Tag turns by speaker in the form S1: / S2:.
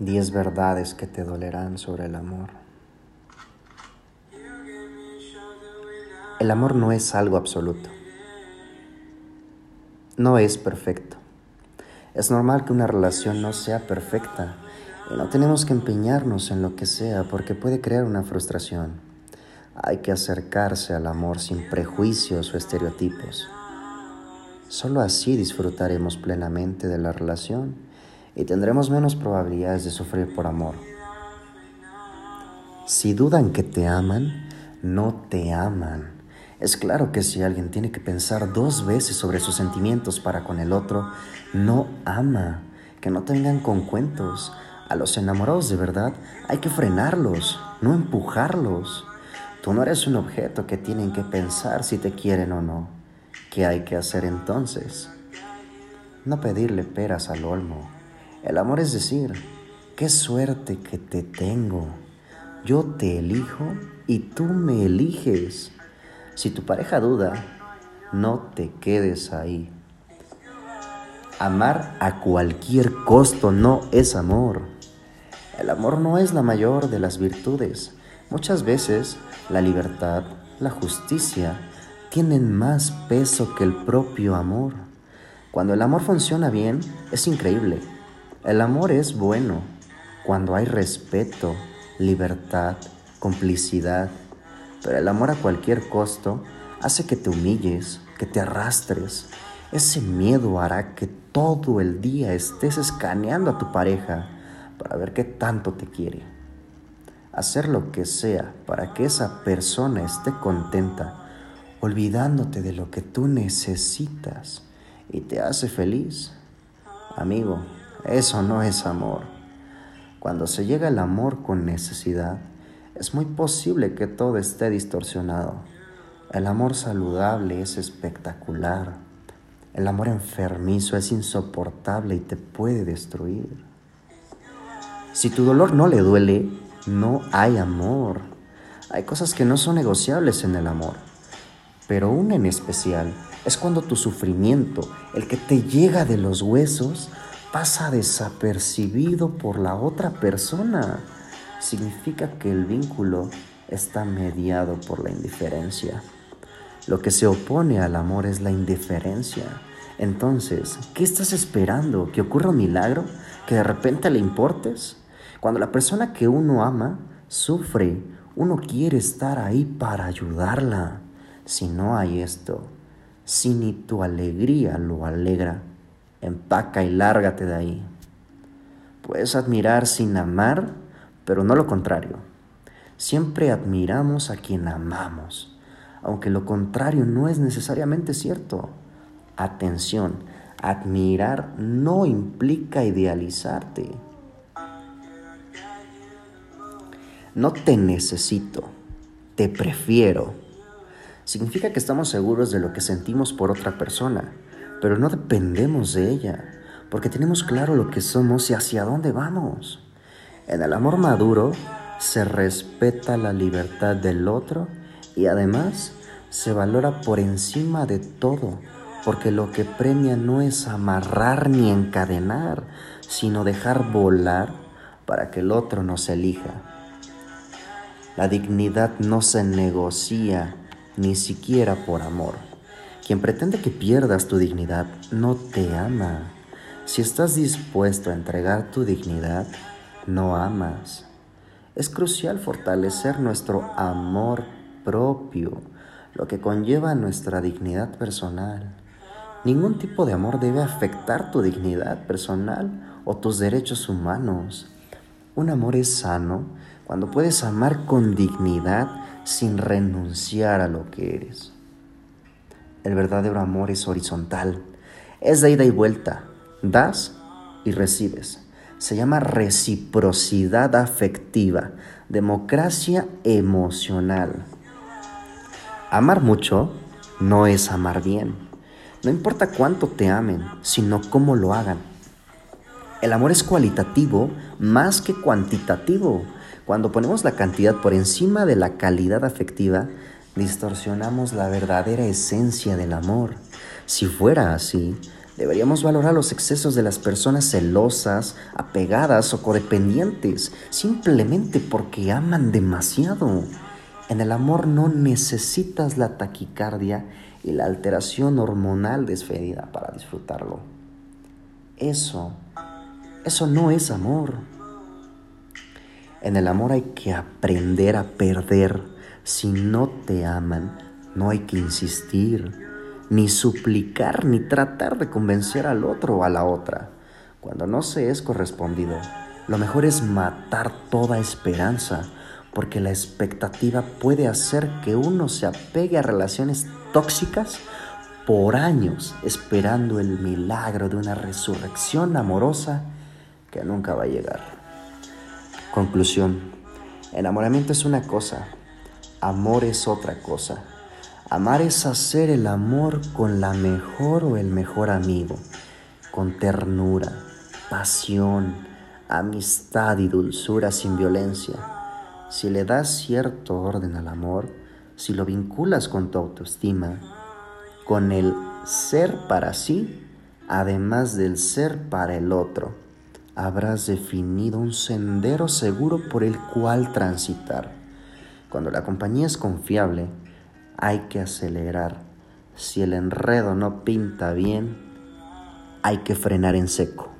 S1: Diez verdades que te dolerán sobre el amor. El amor no es algo absoluto. No es perfecto. Es normal que una relación no sea perfecta y no tenemos que empeñarnos en lo que sea porque puede crear una frustración. Hay que acercarse al amor sin prejuicios o estereotipos. Solo así disfrutaremos plenamente de la relación y tendremos menos probabilidades de sufrir por amor. Si dudan que te aman, no te aman. Es claro que si alguien tiene que pensar dos veces sobre sus sentimientos para con el otro, no ama. Que no tengan con cuentos. A los enamorados de verdad hay que frenarlos, no empujarlos. Tú no eres un objeto que tienen que pensar si te quieren o no. ¿Qué hay que hacer entonces? No pedirle peras al olmo el amor es decir, qué suerte que te tengo. Yo te elijo y tú me eliges. Si tu pareja duda, no te quedes ahí. Amar a cualquier costo no es amor. El amor no es la mayor de las virtudes. Muchas veces la libertad, la justicia, tienen más peso que el propio amor. Cuando el amor funciona bien, es increíble. El amor es bueno cuando hay respeto, libertad, complicidad, pero el amor a cualquier costo hace que te humilles, que te arrastres. Ese miedo hará que todo el día estés escaneando a tu pareja para ver qué tanto te quiere. Hacer lo que sea para que esa persona esté contenta, olvidándote de lo que tú necesitas y te hace feliz. Amigo, eso no es amor. Cuando se llega al amor con necesidad, es muy posible que todo esté distorsionado. El amor saludable es espectacular. El amor enfermizo es insoportable y te puede destruir. Si tu dolor no le duele, no hay amor. Hay cosas que no son negociables en el amor, pero una en especial es cuando tu sufrimiento, el que te llega de los huesos, pasa desapercibido por la otra persona. Significa que el vínculo está mediado por la indiferencia. Lo que se opone al amor es la indiferencia. Entonces, ¿qué estás esperando? ¿Que ocurra un milagro? ¿Que de repente le importes? Cuando la persona que uno ama sufre, uno quiere estar ahí para ayudarla. Si no hay esto, si ni tu alegría lo alegra, empaca y lárgate de ahí. Puedes admirar sin amar, pero no lo contrario. Siempre admiramos a quien amamos, aunque lo contrario no es necesariamente cierto. Atención, admirar no implica idealizarte. No te necesito, te prefiero. Significa que estamos seguros de lo que sentimos por otra persona pero no dependemos de ella, porque tenemos claro lo que somos y hacia dónde vamos. En el amor maduro se respeta la libertad del otro y además se valora por encima de todo, porque lo que premia no es amarrar ni encadenar, sino dejar volar para que el otro nos elija. La dignidad no se negocia ni siquiera por amor. Quien pretende que pierdas tu dignidad no te ama. Si estás dispuesto a entregar tu dignidad, no amas. Es crucial fortalecer nuestro amor propio, lo que conlleva nuestra dignidad personal. Ningún tipo de amor debe afectar tu dignidad personal o tus derechos humanos. Un amor es sano cuando puedes amar con dignidad sin renunciar a lo que eres. El verdadero amor es horizontal, es de ida y vuelta, das y recibes. Se llama reciprocidad afectiva, democracia emocional. Amar mucho no es amar bien. No importa cuánto te amen, sino cómo lo hagan. El amor es cualitativo más que cuantitativo. Cuando ponemos la cantidad por encima de la calidad afectiva, distorsionamos la verdadera esencia del amor. Si fuera así, Deberíamos valorar los excesos de las personas celosas, apegadas o codependientes, simplemente porque aman demasiado. En el amor no necesitas la taquicardia y la alteración hormonal desfedida para disfrutarlo. Eso, eso no es amor. En el amor hay que aprender a perder. Si no te aman, no hay que insistir ni suplicar, ni tratar de convencer al otro o a la otra. Cuando no se es correspondido, lo mejor es matar toda esperanza, porque la expectativa puede hacer que uno se apegue a relaciones tóxicas por años, esperando el milagro de una resurrección amorosa que nunca va a llegar. Conclusión. Enamoramiento es una cosa, amor es otra cosa. Amar es hacer el amor con la mejor o el mejor amigo, con ternura, pasión, amistad y dulzura sin violencia. Si le das cierto orden al amor, si lo vinculas con tu autoestima, con el ser para sí, además del ser para el otro, habrás definido un sendero seguro por el cual transitar. Cuando la compañía es confiable, hay que acelerar. Si el enredo no pinta bien, hay que frenar en seco.